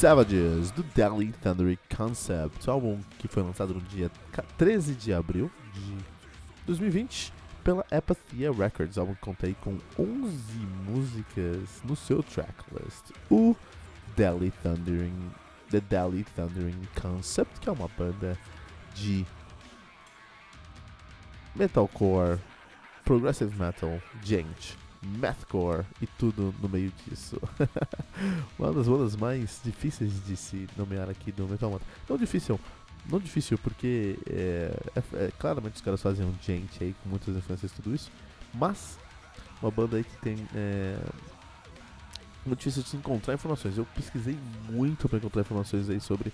Savages, do Deadly Thundery Concept, álbum que foi lançado no dia 13 de abril de 2020 pela Apathia Records, álbum que contei com 11 músicas no seu tracklist. O Deadly Thundering, The Deadly Thundering Concept, que é uma banda de metalcore, progressive metal, gente, mathcore e tudo no meio disso. Uma das bandas mais difíceis de se nomear aqui do Metal Mantra. Não difícil, não difícil porque é, é, é, claramente os caras fazem um gente aí com muitas influências e tudo isso, mas uma banda aí que tem muito difícil de se encontrar informações. Eu pesquisei muito para encontrar informações aí sobre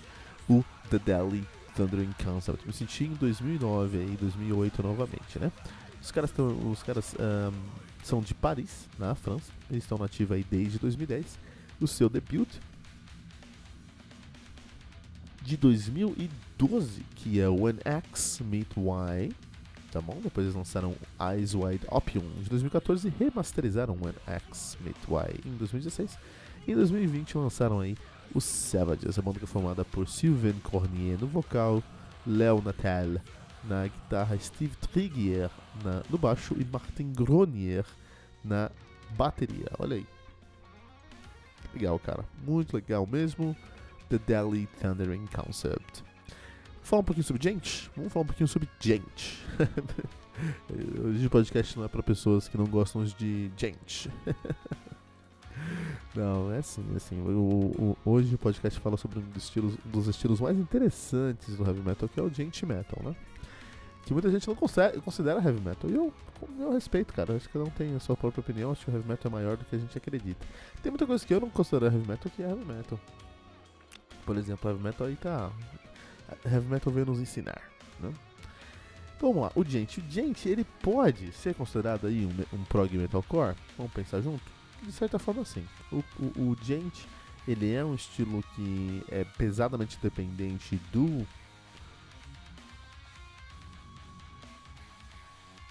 o The Deadly Thundering Concept. Me senti em 2009 aí, 2008 novamente, né? Os caras, tão, os caras um, são de Paris, na França. Eles estão nativos aí desde 2010. O seu debut de 2012, que é When X Meet Y, tá bom? Depois eles lançaram Eyes Wide Opium de 2014 e remasterizaram When X Meet Y em 2016. Em 2020 lançaram aí o Savages, a banda que é formada por Sylvain Cornier no vocal, Léo Natal na guitarra, Steve Triguier na, no baixo e Martin Gronier na bateria. Olha aí. Legal, cara. Muito legal mesmo. The Deadly Thundering Concept. Vamos falar um pouquinho sobre gente? Vamos falar um pouquinho sobre gente. Hoje o podcast não é para pessoas que não gostam de gente. Não, é assim, é assim. O, o, hoje o podcast fala sobre um dos, estilos, um dos estilos mais interessantes do heavy metal, que é o gente metal, né? Que muita gente não considera heavy metal. E eu, eu respeito, cara. Acho que cada um tem a sua própria opinião. Acho que o heavy metal é maior do que a gente acredita. Tem muita coisa que eu não considero heavy metal que é heavy metal. Por exemplo, heavy metal aí tá. Heavy metal veio nos ensinar, né? Então vamos lá, o Gente. O Gente, ele pode ser considerado aí um, um prog metalcore? Vamos pensar junto? De certa forma, sim. O, o, o Gente, ele é um estilo que é pesadamente dependente do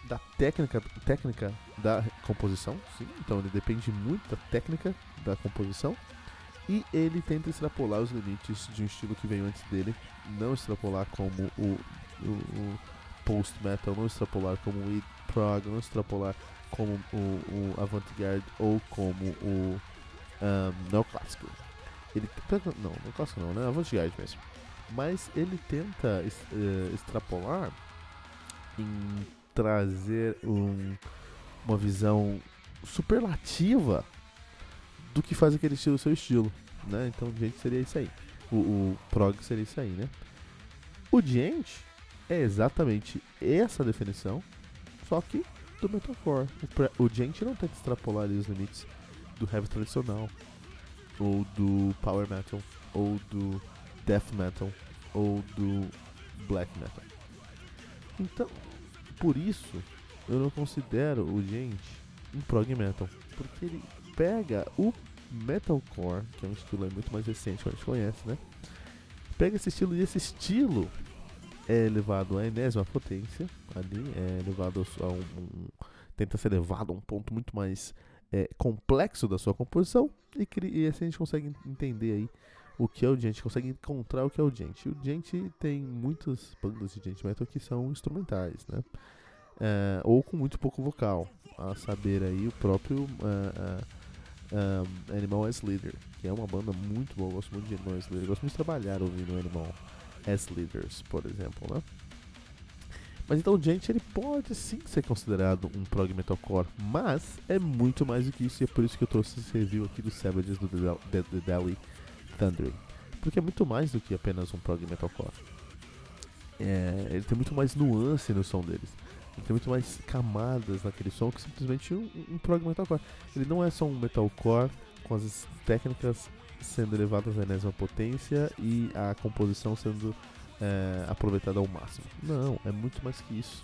da técnica, técnica da composição, sim. Então ele depende muito da técnica da composição. E ele tenta extrapolar os limites de um estilo que veio antes dele, não extrapolar como o, o, o post-metal, não extrapolar como o prog, não extrapolar como o, o avant-garde ou como o um, neoclássico. Ele não, neoclássico não, né? Avant-garde mesmo. Mas ele tenta uh, extrapolar em trazer um, uma visão superlativa do que faz aquele estilo seu estilo, né? Então, gente seria isso aí. O, o prog seria isso aí, né? O gente é exatamente essa definição, só que do metalcore. O, o gente não tenta extrapolar os limites do heavy tradicional, ou do power metal, ou do death metal, ou do black metal. Então, por isso, eu não considero o gente um prog metal. Porque ele pega o metalcore, que é um estilo muito mais recente que a gente conhece, né? Pega esse estilo e esse estilo é levado à enésima potência ali, é levado a um, um tenta ser levado a um ponto muito mais é, complexo da sua composição e, e assim a gente consegue entender aí o que é o gente, consegue encontrar o que é o gente. O gente tem muitas bandas de gente metal que são instrumentais, né? É, ou com muito pouco vocal, a saber aí o próprio uh, uh, Animal as Leader, que é uma banda muito boa, eu gosto muito de Animal as Leader, eu gosto muito de trabalhar ouvindo Animal as Leaders, por exemplo, né? Mas então, gente, ele pode sim ser considerado um prog metalcore, mas é muito mais do que isso, e é por isso que eu trouxe esse review aqui do Savages do The, The, Delhi Porque é muito mais do que apenas um prog metalcore. É, ele tem muito mais nuance no som deles. Ele tem muito mais camadas naquele som que simplesmente um, um prog metalcore. Ele não é só um metalcore com as técnicas sendo elevadas à enésima potência e a composição sendo é, aproveitada ao máximo. Não, é muito mais que isso.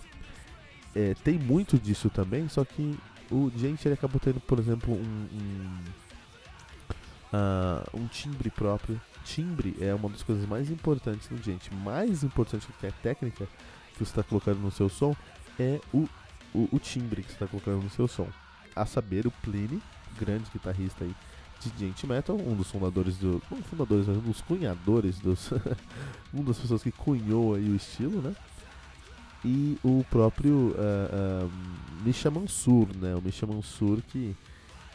É, tem muito disso também, só que o gente ele acabou tendo, por exemplo, um, um, uh, um timbre próprio. Timbre é uma das coisas mais importantes do gente. Mais importante do que a técnica que você está colocando no seu som é o, o, o timbre que você está colocando no seu som. A saber, o Pliny, grande guitarrista aí de Gente Metal, um dos fundadores do. Um fundadores, um dos cunhadores dos. um das pessoas que cunhou aí o estilo, né? E o próprio uh, uh, Misha Mansur, né? O Misha Mansur que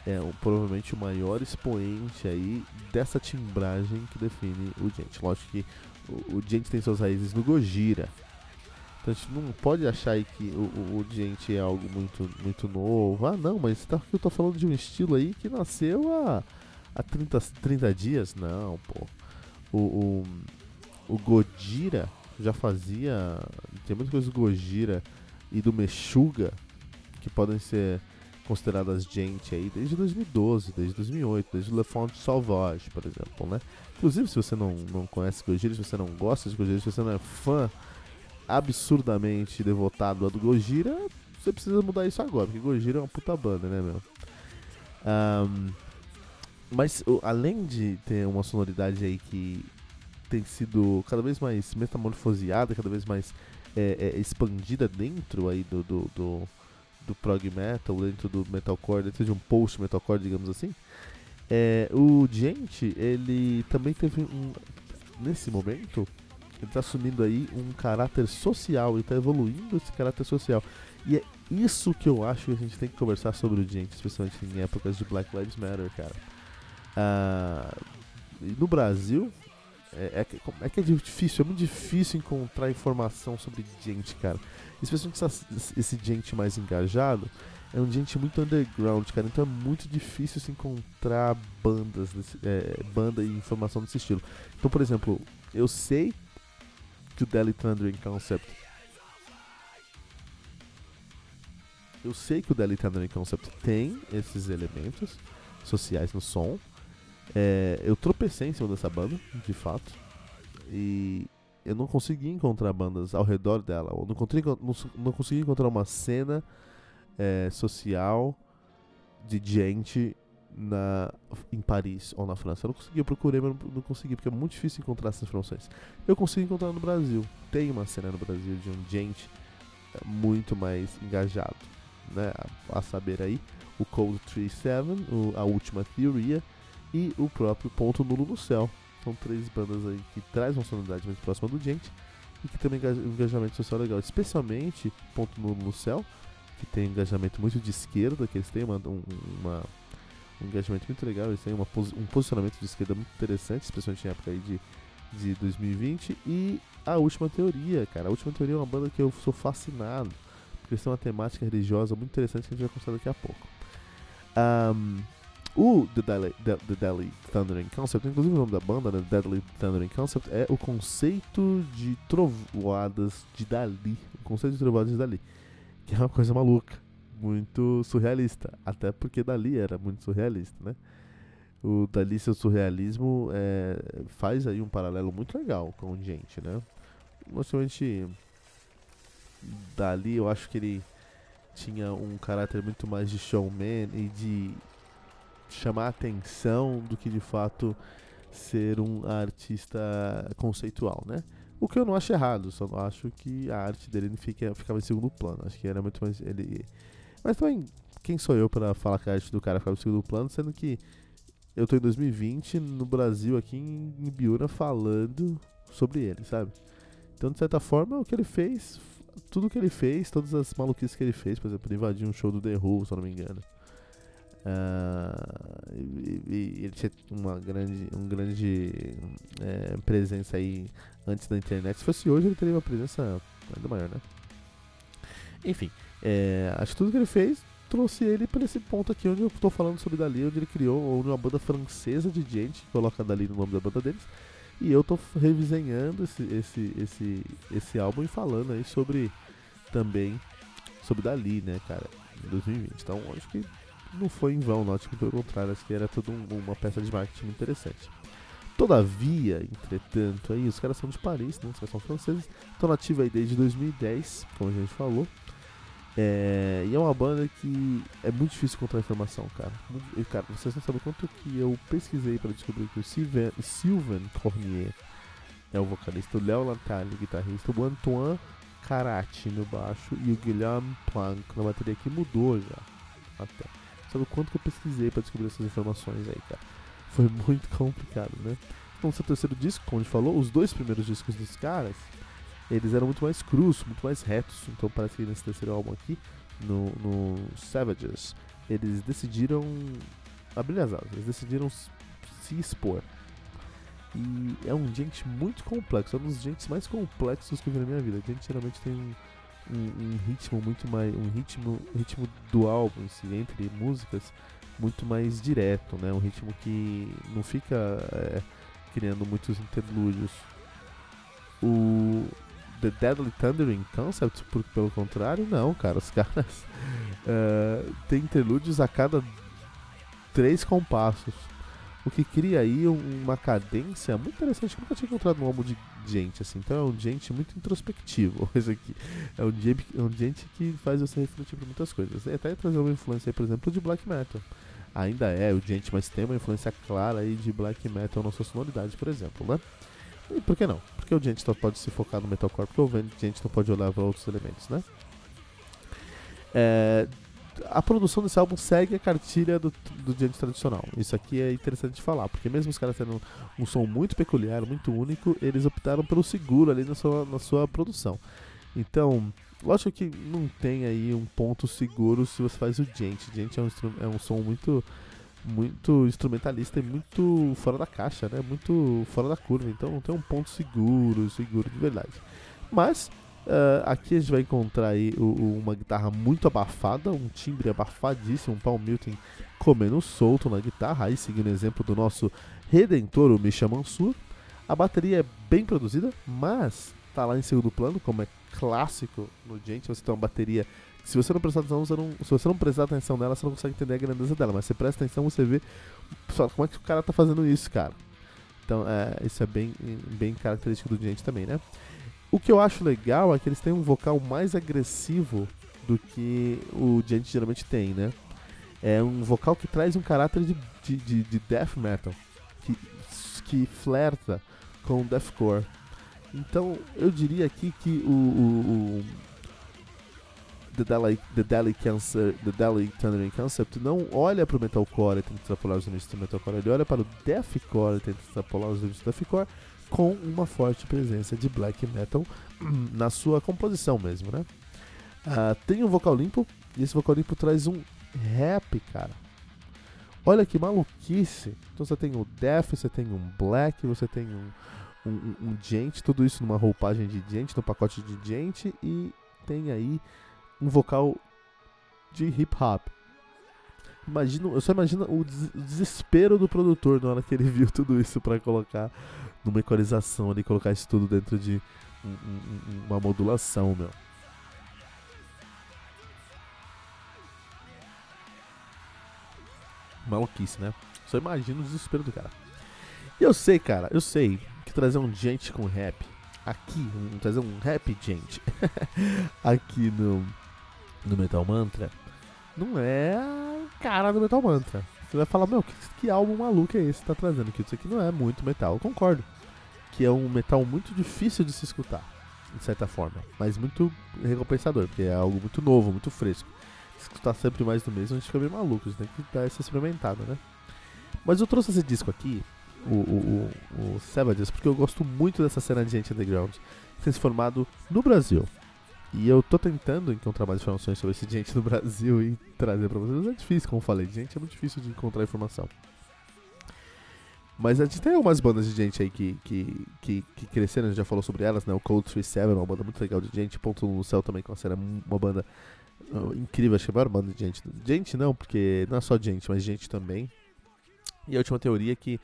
é um, provavelmente o maior expoente aí dessa timbragem que define o Gente. Lógico que o, o Gente tem suas raízes no Gojira. Então a gente não pode achar aí que o, o, Gente é algo muito, muito novo. Ah não, mas tá, eu tô falando de um estilo aí que nasceu há, há 30, 30 dias. Não, pô. O, o, o Godira já fazia. Tem muitas coisas do Gojira e do Meshuga que podem ser consideradas gente aí desde 2012, desde 2008, desde Le Font Sauvage, por exemplo, né? Inclusive, se você não, não conhece Gojira, se você não gosta de Gojira, se você não é fã absurdamente devotado a do Gojira, você precisa mudar isso agora, porque Gojira é uma puta banda, né, meu? Um, mas além de ter uma sonoridade aí que tem sido cada vez mais metamorfoseada, cada vez mais é, é, expandida dentro aí do, do, do do prog metal, dentro do metalcore, dentro de um post metalcore, digamos assim. É, o Gente, ele também teve um. Nesse momento, ele está assumindo aí um caráter social e está evoluindo esse caráter social. E é isso que eu acho que a gente tem que conversar sobre o Gente, especialmente em épocas de Black Lives Matter, cara. Ah, no Brasil, é, é, é que é difícil, é muito difícil encontrar informação sobre gente, cara. Especialmente esse gente mais engajado, é um gente muito underground, cara. Então é muito difícil se encontrar bandas, desse, é, banda e informação desse estilo. Então, por exemplo, eu sei que o Delhi Thundering Concept. Eu sei que o Delhi Thundering Concept tem esses elementos sociais no som. É, eu tropecei em cima dessa banda, de fato. E eu não consegui encontrar bandas ao redor dela. Eu não, consegui, não, não consegui encontrar uma cena é, social de gente na, em Paris ou na França. Eu não consegui, eu procurei, mas não, não consegui, porque é muito difícil encontrar essas informações. Eu consegui encontrar no Brasil. Tem uma cena no Brasil de um gente é, muito mais engajado. Né? A, a saber aí, o Cold 37, o, a última teoria e o próprio Ponto Nulo no Céu. São três bandas aí que trazem uma sonoridade muito próxima do gente e que tem um engajamento social legal, especialmente Ponto Nulo no Céu, que tem um engajamento muito de esquerda, que eles têm uma, um, uma, um engajamento muito legal, eles têm uma, um posicionamento de esquerda muito interessante, especialmente em época aí de, de 2020. E a última teoria, cara, a última teoria é uma banda que eu sou fascinado, porque eles têm uma temática religiosa muito interessante que a gente vai conversar daqui a pouco. Um, o The Deadly, The, The Deadly Thundering Concept, inclusive o nome da banda, né, The Deadly Thundering Concept, é o conceito de trovoadas de Dali. O conceito de trovoadas de Dali. Que é uma coisa maluca, muito surrealista. Até porque Dali era muito surrealista, né? O Dali, seu surrealismo, é, faz aí um paralelo muito legal com o Gente, né? Normalmente, Dali, eu acho que ele tinha um caráter muito mais de showman e de chamar atenção do que de fato ser um artista conceitual, né? O que eu não acho errado, só acho que a arte dele fica, ficava em segundo plano. Acho que era muito mais. Ele... Mas também, quem sou eu para falar que a arte do cara ficava em segundo plano, sendo que eu tô em 2020 no Brasil, aqui em Biura, falando sobre ele, sabe? Então, de certa forma, o que ele fez, tudo que ele fez, todas as maluquices que ele fez, por exemplo, invadir um show do The Who, se eu não me engano. Uh, ele tinha uma grande, um grande é, presença aí antes da internet. Se fosse hoje, ele teria uma presença ainda maior, né? Enfim, é, acho que tudo que ele fez trouxe ele para esse ponto aqui onde eu estou falando sobre Dali, onde ele criou uma banda francesa de gente, que coloca Dali no nome da banda deles. E eu estou revisenhando esse, esse, esse, esse álbum e falando aí sobre também sobre Dali, né, cara, em 2020. Então acho que não foi em vão, não, pelo contrário, acho que era tudo um, uma peça de marketing interessante. Todavia, entretanto, aí os caras são de Paris, né? Os caras são franceses, estão nativos aí desde 2010, como a gente falou. É, e é uma banda que é muito difícil encontrar informação, cara. E, cara, vocês não sabem quanto que eu pesquisei para descobrir que o Sylvain, Sylvain Cornier é o vocalista, o Léo Lantagne, guitarrista, o Antoine Karate no baixo e o Guilherme Planck na bateria que mudou já. Até. Sabe o quanto que eu pesquisei para descobrir essas informações aí, cara? Foi muito complicado, né? Então, seu terceiro disco, como a gente falou, os dois primeiros discos dos caras eles eram muito mais crus, muito mais retos. Então parece que nesse terceiro álbum aqui, no, no Savages, eles decidiram abrir as asas, eles decidiram se expor. E é um gente muito complexo, é um dos gentes mais complexos que eu vi na minha vida. Gente geralmente tem um, ritmo muito mais. um ritmo, ritmo do álbum si, entre músicas, muito mais direto, né? Um ritmo que não fica é, criando muitos interlúdios. O, The Deadly Thundering Concept, por, pelo contrário, não, cara. Os caras uh, têm interlúdios a cada três compassos. O que cria aí uma cadência muito interessante eu nunca tinha encontrado num álbum de gente, assim. Então é um gente muito introspectivo, esse aqui. É um gente, é um gente que faz você refletir por muitas coisas. E até trazer uma influência aí, por exemplo, de black metal. Ainda é o gente, mas tem uma influência clara aí de black metal na sua sonoridade, por exemplo, né? E por que não? Porque o Gentle pode se focar no metalcore, porque o Gentle pode olhar para outros elementos, né? É, a produção desse álbum segue a cartilha do, do Gentle tradicional. Isso aqui é interessante de falar, porque mesmo os caras tendo um som muito peculiar, muito único, eles optaram pelo seguro ali na sua, na sua produção. Então, lógico que não tem aí um ponto seguro se você faz o Gent. Gent é um, é um som muito muito instrumentalista e muito fora da caixa, né? Muito fora da curva. Então não tem um ponto seguro, seguro de verdade. Mas uh, aqui a gente vai encontrar aí o, o, uma guitarra muito abafada, um timbre abafadíssimo, um Paul Milton comendo solto na guitarra, aí seguindo o exemplo do nosso redentor, o Misha Mansur. A bateria é bem produzida, mas tá lá em segundo plano, como é clássico no Gente, você tem uma bateria se você não prestar atenção, você não, se você não prestar atenção nela, você não consegue entender a grandeza dela. Mas você presta atenção, você vê só, como é que o cara tá fazendo isso, cara. Então, é, isso é bem, bem característico do Gente também, né? O que eu acho legal é que eles têm um vocal mais agressivo do que o Gente geralmente tem, né? É um vocal que traz um caráter de, de, de, de death metal, que, que flerta com deathcore. Então, eu diria aqui que o, o, o The Delhi, The Delhi, Cancer, The Delhi Thundering Concept não olha para o metalcore e tenta extrapolar os limites do metalcore, ele olha para o deathcore e tenta extrapolar os limites do deathcore com uma forte presença de black metal na sua composição mesmo, né? Uh, tem um vocal limpo e esse vocal limpo traz um rap, cara. Olha que maluquice! Então você tem o death, você tem um black, você tem um, um, um, gente, tudo isso numa roupagem de gente, no pacote de gente e tem aí um vocal de hip hop. Imagino, eu só imagino o desespero do produtor na hora que ele viu tudo isso para colocar numa equalização ali, colocar isso tudo dentro de um, um, uma modulação, meu. Maluquice, né? Só imagino o desespero do cara. E eu sei, cara, eu sei que trazer um gente com rap aqui, um, trazer um rap gente aqui no no Metal Mantra não é a cara do Metal Mantra. Você vai falar, meu, que, que álbum maluco é esse que tá trazendo? Que isso aqui não é muito metal. Eu concordo. Que é um metal muito difícil de se escutar, de certa forma. Mas muito recompensador, porque é algo muito novo, muito fresco. Se escutar sempre mais do mesmo, a gente fica meio maluco. A gente tem que dar essa experimentada, né? Mas eu trouxe esse disco aqui, o, o, o, o Savages, porque eu gosto muito dessa cena de gente underground. Que tem se formado no Brasil. E eu tô tentando encontrar mais informações sobre esse gente no Brasil e trazer pra vocês. É difícil, como eu falei, gente, é muito difícil de encontrar informação. Mas a gente tem algumas bandas de gente aí que, que, que, que cresceram, a gente já falou sobre elas, né? O Cold 37 é uma banda muito legal de gente. Ponto no Céu também, que é uma, banda uh, incrível, que é a banda de gente. Gente não, porque não é só gente, mas gente também. E a última teoria é que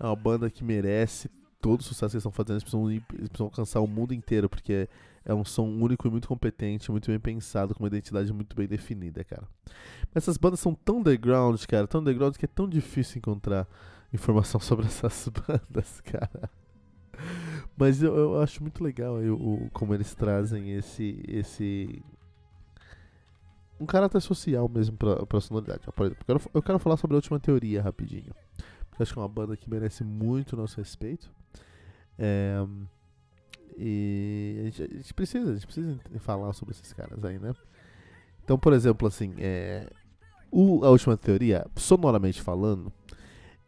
é uma banda que merece todo o sucesso que eles estão fazendo, eles precisam, eles precisam alcançar o mundo inteiro, porque é um som único e muito competente, muito bem pensado, com uma identidade muito bem definida, cara. Mas essas bandas são tão underground, cara, tão underground que é tão difícil encontrar informação sobre essas bandas, cara. Mas eu, eu acho muito legal eu, o, como eles trazem esse, esse um caráter social mesmo pra, pra sonoridade. Por exemplo, eu quero, eu quero falar sobre a última teoria rapidinho. Porque acho que é uma banda que merece muito nosso respeito. É, e a gente, a gente, precisa, a gente precisa falar sobre esses caras aí, né? Então, por exemplo, assim, é, o, a última teoria, sonoramente falando,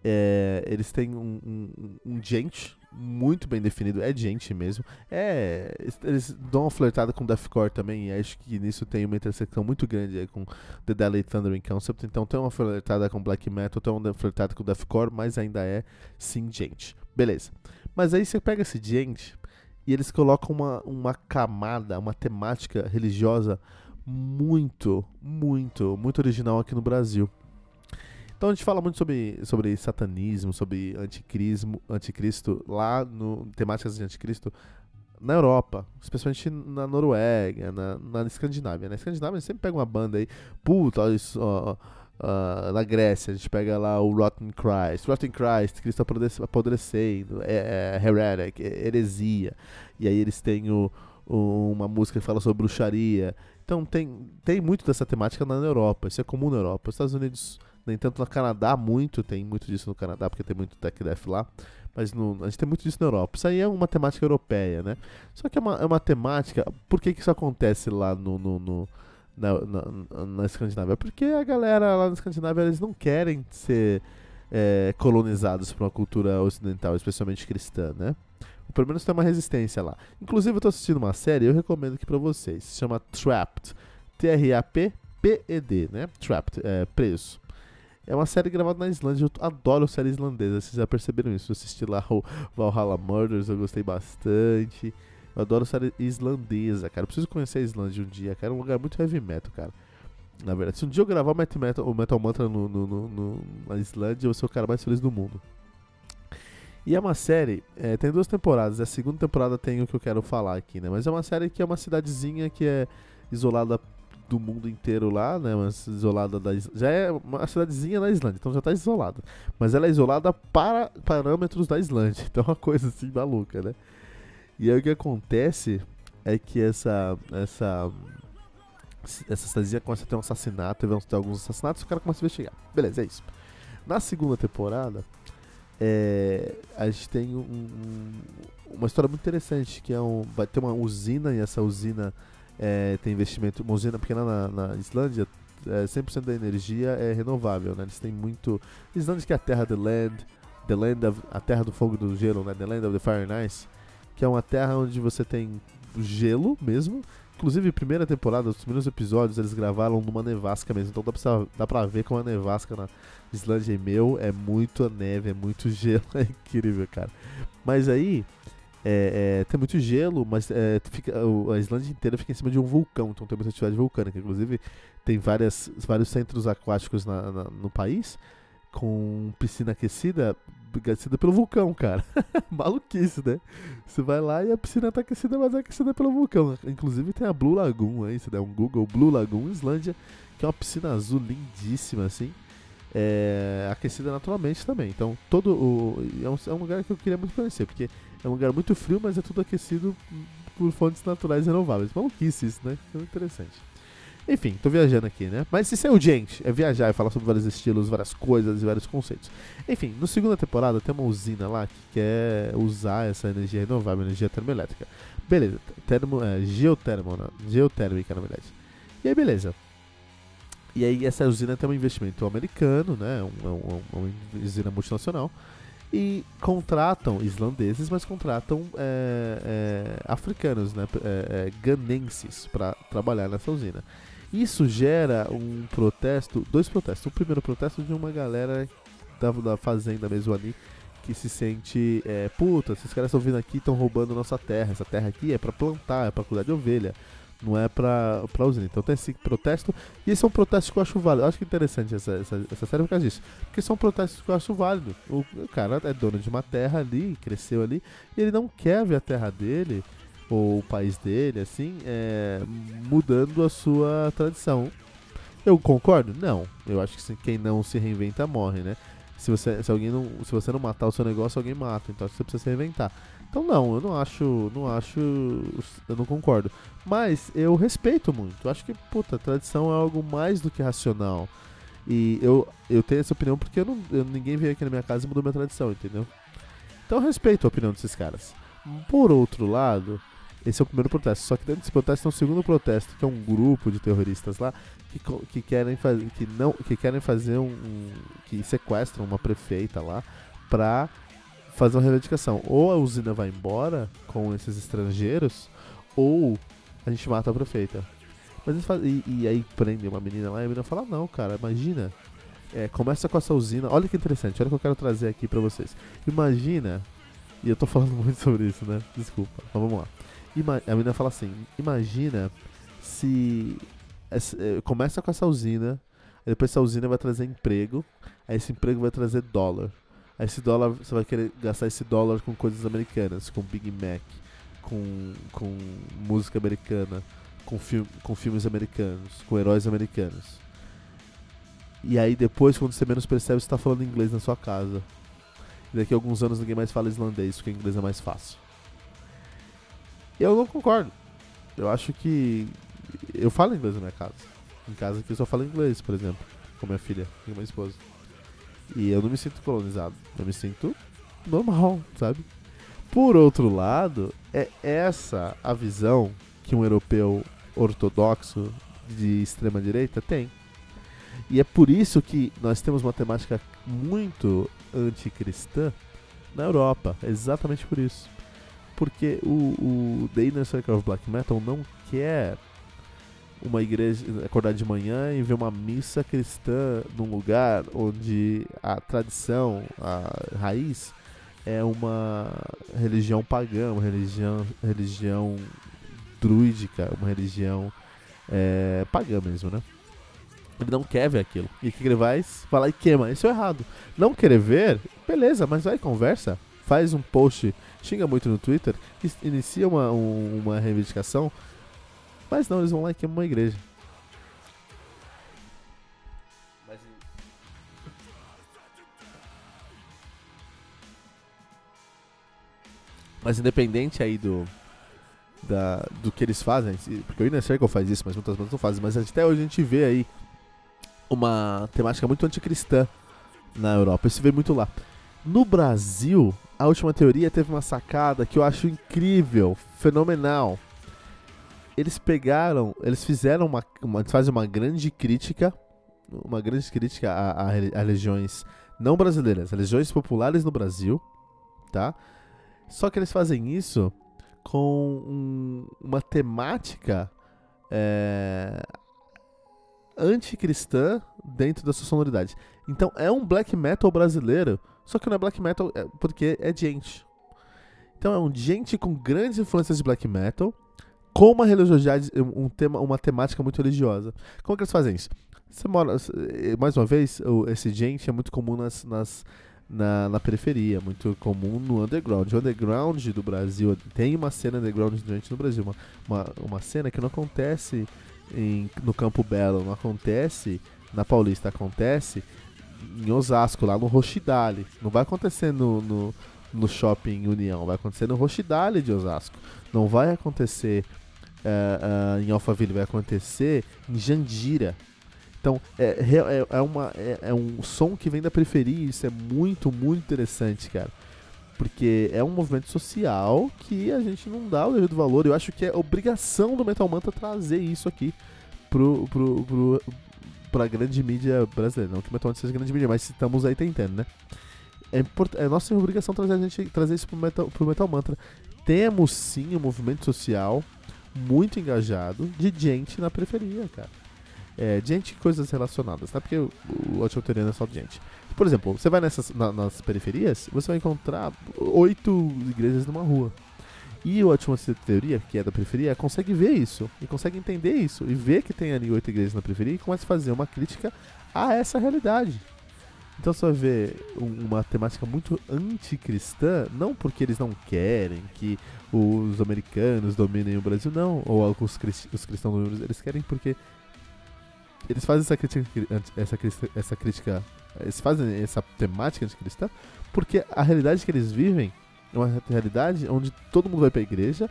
é, eles têm um, um, um gente muito bem definido, é gente mesmo. É, eles dão uma flertada com deathcore também, e acho que nisso tem uma intersecção muito grande com The Deadly Thundering Concept. Então tem uma flertada com black metal, tem uma flertada com deathcore, mas ainda é sim gente. Beleza. Mas aí você pega esse gente e eles colocam uma, uma camada, uma temática religiosa muito, muito, muito original aqui no Brasil. Então a gente fala muito sobre, sobre satanismo, sobre anticristo, anticristo lá no temáticas de anticristo na Europa, especialmente na Noruega, na, na Escandinávia. Na Escandinávia a gente sempre pega uma banda aí, puta, isso, ó, Uh, na Grécia, a gente pega lá o Rotten Christ, Rotten Christ, Cristo apodrecendo, é, é, Heretic, é, heresia. E aí eles têm o, o, uma música que fala sobre bruxaria. Então tem, tem muito dessa temática na Europa, isso é comum na Europa. Os Estados Unidos nem tanto no Canadá, muito, tem muito disso no Canadá, porque tem muito Tech Death lá. Mas no, a gente tem muito disso na Europa. Isso aí é uma temática europeia, né? Só que é uma, é uma temática. Por que, que isso acontece lá no, no, no na, na, na, Escandinávia? Porque a galera lá na Escandinávia eles não querem ser é, colonizados por uma cultura ocidental, especialmente cristã, né? Pelo menos tem uma resistência lá. Inclusive, eu tô assistindo uma série, eu recomendo aqui pra vocês. Se chama Trapped. T-R-A-P-P-E-D, né? Trapped, é, preso. É uma série gravada na Islândia. Eu adoro série islandesa. Vocês já perceberam isso? Eu assisti lá o Valhalla Murders, eu gostei bastante. Eu adoro série islandesa, cara. Eu preciso conhecer a Islândia um dia, cara. É um lugar muito heavy metal, cara. Na verdade, se um dia eu gravar o Metal, metal, o metal Mantra no, no, no, na Islândia, eu vou ser o cara mais feliz do mundo. E é uma série, é, tem duas temporadas. A segunda temporada tem o que eu quero falar aqui, né? Mas é uma série que é uma cidadezinha que é isolada do mundo inteiro lá, né? Mas isolada da já é uma cidadezinha na Islândia, então já tá isolada. Mas ela é isolada para parâmetros da Islândia, então é uma coisa assim maluca, né? E aí o que acontece é que essa essa essa cidadezinha começa a ter um assassinato, ter alguns assassinatos, o cara começa a investigar. Beleza, é isso. Na segunda temporada, é, a gente tem um, um, uma história muito interessante, que é um, vai ter uma usina, e essa usina é, tem investimento, uma usina pequena na, na Islândia, é, 100% da energia é renovável, né? Eles têm muito... Islândia que é a terra the land, the land of, a terra do fogo e do gelo, né? The land of the fire and ice, que é uma terra onde você tem gelo mesmo, Inclusive, primeira temporada, os primeiros episódios, eles gravaram numa nevasca mesmo. Então dá pra, dá pra ver como a nevasca na Islândia e meu é muito neve, é muito gelo. É incrível, cara. Mas aí, é, é, tem muito gelo, mas é, fica, a Islândia inteira fica em cima de um vulcão, então tem muita atividade vulcânica. Inclusive, tem várias, vários centros aquáticos na, na, no país com piscina aquecida, aquecida pelo vulcão, cara. Maluquice, né? Você vai lá e a piscina tá aquecida, mas é aquecida pelo vulcão. Inclusive tem a Blue Lagoon aí, se der um Google, Blue Lagoon Islândia, que é uma piscina azul lindíssima, assim é, aquecida naturalmente também. Então, todo o. É um, é um, lugar que eu queria muito conhecer, porque é um lugar muito frio, mas é tudo aquecido por fontes naturais renováveis. Maluquice isso, né? É interessante. Enfim, tô viajando aqui, né? Mas isso é o gente, é viajar e falar sobre vários estilos, várias coisas e vários conceitos. Enfim, na segunda temporada tem uma usina lá que quer usar essa energia renovável, energia termoelétrica. Beleza, termo, é, geotermo, né? geotérmica na verdade. E aí, beleza. E aí essa usina tem um investimento americano, né? Uma, uma, uma usina multinacional. E contratam islandeses, mas contratam é, é, africanos, né? É, é ganenses, para trabalhar nessa usina. Isso gera um protesto, dois protestos. O primeiro protesto de uma galera da, da fazenda mesmo ali, que se sente, é, puta, esses caras estão vindo aqui estão roubando nossa terra. Essa terra aqui é para plantar, é para cuidar de ovelha não é pra, pra usina. Então tem esse protesto, e esse é um protesto que eu acho válido. Eu acho que é interessante essa, essa, essa série por causa disso. Porque são protestos que eu acho válido. O, cara é dono de uma terra ali, cresceu ali, e ele não quer ver a terra dele, ou o país dele, assim, é, mudando a sua tradição. Eu concordo? Não. Eu acho que quem não se reinventa morre, né? Se você, se alguém não, se você não matar o seu negócio, alguém mata. Então você precisa se reinventar. Então não, eu não acho, não acho, eu não concordo. Mas eu respeito muito. Acho que, puta, tradição é algo mais do que racional. E eu, eu tenho essa opinião porque eu não, eu, ninguém veio aqui na minha casa e mudou minha tradição, entendeu? Então eu respeito a opinião desses caras. Por outro lado, esse é o primeiro protesto. Só que dentro desse protesto tem um segundo protesto, que é um grupo de terroristas lá que, que querem fazer, que não, que querem fazer um, um que sequestram uma prefeita lá pra fazer uma reivindicação. Ou a usina vai embora com esses estrangeiros, ou a gente mata a prefeita. Mas fazem, e, e, aí prende uma menina lá e a menina fala, não, cara, imagina. É, começa com essa usina. Olha que interessante, olha o que eu quero trazer aqui pra vocês. Imagina. E eu tô falando muito sobre isso, né? Desculpa. Mas vamos lá. Ima a menina fala assim: Imagina se. Essa, eh, começa com essa usina, depois essa usina vai trazer emprego, aí esse emprego vai trazer dólar. Esse dólar, você vai querer gastar esse dólar com coisas americanas, com Big Mac, com, com música americana, com, film, com filmes americanos, com heróis americanos. E aí depois, quando você menos percebe, você está falando inglês na sua casa. E daqui a alguns anos ninguém mais fala islandês, porque inglês é mais fácil. Eu não concordo. Eu acho que. Eu falo inglês na minha casa. Em casa que eu só falo inglês, por exemplo. Com minha filha e minha esposa. E eu não me sinto colonizado. Eu me sinto normal, sabe? Por outro lado, é essa a visão que um europeu ortodoxo de extrema direita tem. E é por isso que nós temos uma temática muito anticristã na Europa. É exatamente por isso porque o, o The Inner Circle of Black Metal não quer uma igreja acordar de manhã e ver uma missa cristã num lugar onde a tradição, a raiz é uma religião pagã, uma religião, religião druídica, uma religião é, pagã mesmo, né? Ele não quer ver aquilo. E o que ele vai? Vai lá e queima. Isso é errado. Não querer ver, beleza, mas vai conversa. Faz um post xinga muito no Twitter, inicia uma, um, uma reivindicação, mas não, eles vão lá e queimam uma igreja. Mas independente aí do, da, do que eles fazem, porque o Inner Circle faz isso, mas muitas bandas não fazem, mas até hoje a gente vê aí uma temática muito anticristã na Europa, isso vê muito lá. No Brasil, a última teoria teve uma sacada que eu acho incrível, fenomenal. Eles pegaram, eles fizeram uma, uma fazem uma grande crítica, uma grande crítica a, a, a religiões não brasileiras, religiões populares no Brasil, tá? Só que eles fazem isso com um, uma temática é, anticristã dentro da sua sonoridade. Então é um black metal brasileiro só que não é black metal é, porque é gente. Então é um gente com grandes influências de black metal, com uma religiosidade, um tema, uma temática muito religiosa. Como que eles fazem isso? Você mora, eh, mais uma vez, esse gente é muito comum nas, nas na, na, periferia, muito comum no underground. O underground do Brasil tem uma cena underground gente no Brasil, uma, uma, uma cena que não acontece em, no Campo Belo, não acontece na Paulista, acontece em Osasco, lá no Rochidale. Não vai acontecer no, no, no shopping União, vai acontecer no Rochidale de Osasco. Não vai acontecer uh, uh, em Alphaville, vai acontecer em Jandira. Então, é, é, é, uma, é, é um som que vem da periferia, isso é muito, muito interessante, cara porque é um movimento social que a gente não dá o devido valor. Eu acho que é obrigação do Metal Manta trazer isso aqui pro, pro, pro, pra grande mídia brasileira. Não que o Metal seja grande mídia, mas estamos aí tentando, né? É, import... é nossa obrigação trazer, a gente, trazer isso pro Metal, pro Metal Mantra. Temos sim um movimento social muito engajado de gente na periferia, cara. É, gente coisas relacionadas, tá? Porque o, o é só de gente. Por exemplo, você vai nessas, na, nas periferias, você vai encontrar oito igrejas numa rua. E o Última Teoria, que é da periferia, consegue ver isso, e consegue entender isso, e ver que tem ali oito igrejas na periferia, e começa a fazer uma crítica a essa realidade. Então você vai ver uma temática muito anticristã, não porque eles não querem que os americanos dominem o Brasil, não, ou os, os cristãos dominem o Brasil, eles querem porque eles fazem essa crítica, essa, essa crítica, eles fazem essa temática anticristã porque a realidade que eles vivem é uma realidade onde todo mundo vai pra igreja,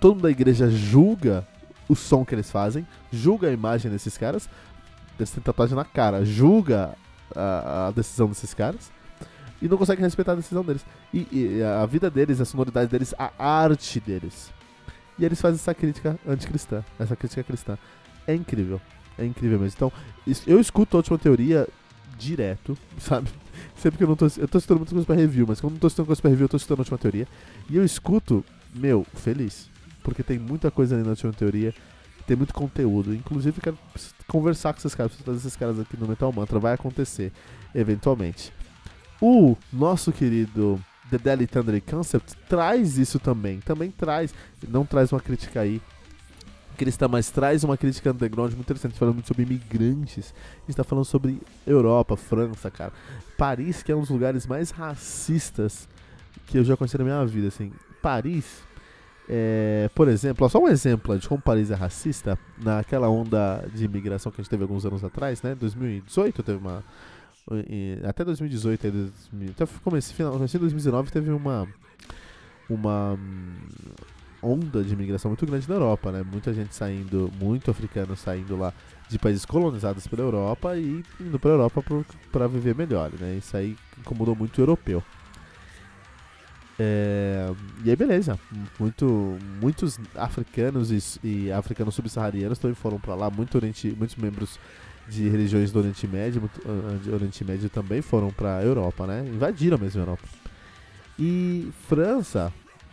todo mundo da igreja julga o som que eles fazem, julga a imagem desses caras, dessa tatuagem na cara, julga a, decisão desses caras e não consegue respeitar a decisão deles. E, e, a vida deles, a sonoridade deles, a arte deles. E eles fazem essa crítica anticristã, essa crítica cristã. É incrível. É incrível mesmo. Então, eu escuto a última teoria direto, sabe? Sempre que eu não tô. Eu tô citando muitas coisas pra review, mas quando não tô citando coisas pra review, eu tô citando a última teoria. E eu escuto, meu, feliz. Porque tem muita coisa ali na última teoria tem muito conteúdo. Inclusive, quero conversar com esses caras, trazer esses caras aqui no Metal Mantra. Vai acontecer, eventualmente. O nosso querido The Daily Thunder Concept traz isso também. Também traz, não traz uma crítica aí cristã, mas traz uma crítica underground muito interessante, falando muito sobre imigrantes. A gente tá falando sobre Europa, França, cara. Paris, que é um dos lugares mais racistas que eu já conheci na minha vida, assim. Paris é, por exemplo, só um exemplo de como Paris é racista, naquela onda de imigração que a gente teve alguns anos atrás, né? 2018 teve uma. Até 2018, até começo, final, de 2019 teve uma. Uma hum, onda de imigração muito grande na Europa, né? Muita gente saindo, muito africano saindo lá de países colonizados pela Europa e indo para Europa para viver melhor, né? Isso aí incomodou muito o europeu. É, e aí, beleza. Muito, muitos africanos e, e africanos subsaarianos também foram para lá. Muito oriente, muitos membros de religiões do Oriente Médio, muito, uh, Oriente Médio também foram para a Europa, né? Invadiram mesmo a Europa. E França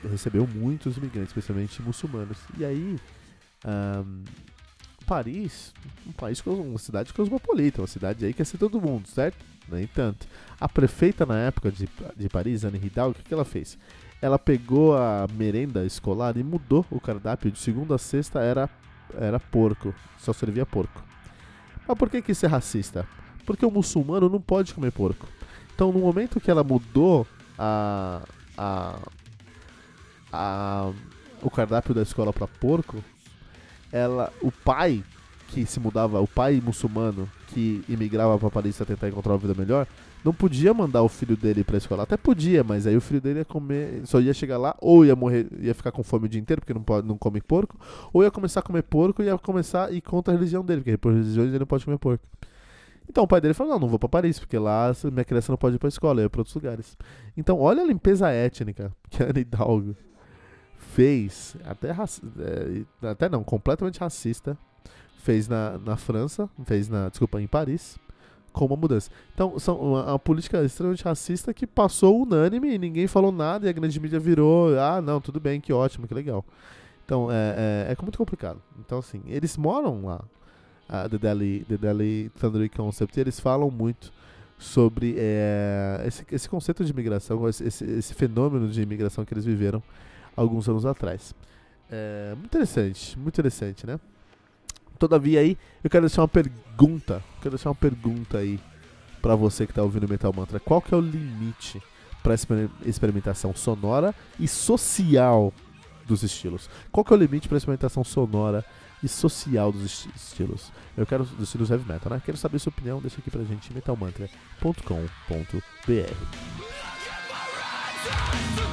recebeu muitos imigrantes, especialmente muçulmanos. E aí, um, Paris, um país com uma cidade cosmopolita, uma cidade aí que é ser todo mundo, certo? Nem tanto. A prefeita na época de, de Paris, Anne Hidalgo, o que, que ela fez? Ela pegou a merenda escolar e mudou o cardápio. De segunda a sexta era, era porco, só servia porco. Mas por que, que isso é racista? Porque o muçulmano não pode comer porco. Então, no momento que ela mudou a, a, a o cardápio da escola para porco, ela, o pai que se mudava, o pai muçulmano que imigrava para Paris para tentar encontrar uma vida melhor, não podia mandar o filho dele para escola. Até podia, mas aí o filho dele ia comer, só ia chegar lá ou ia morrer, ia ficar com fome o dia inteiro porque não pode, não come porco, ou ia começar a comer porco e ia começar a ir contra a religião dele, porque por religião ele não pode comer porco. Então o pai dele falou: "Não, não vou para Paris, porque lá minha criança não pode ir para escola, ia para outros lugares". Então, olha a limpeza étnica que a Ana Hidalgo fez, até é, até não, completamente racista fez na, na França, fez na, desculpa, em Paris, com uma mudança. Então, são uma, uma, política extremamente racista que passou unânime e ninguém falou nada e a grande mídia virou, ah, não, tudo bem, que ótimo, que legal. Então, é, é, é muito complicado. Então, assim, eles moram lá, a The Delhi, The Delhi Thundery Concept, e eles falam muito sobre é, esse, esse conceito de imigração, esse, esse, esse, fenômeno de imigração que eles viveram alguns anos atrás. É, muito interessante, muito interessante, né? Todavia aí, eu quero deixar uma pergunta. Quero deixar uma pergunta aí para você que tá ouvindo Metal Mantra. Qual que é o limite para experimentação sonora e social dos estilos? Qual que é o limite para experimentação sonora e social dos estilos? Eu quero dos estilos heavy metal, né? Quero saber sua opinião, deixa aqui pra gente metalmantra.com.br.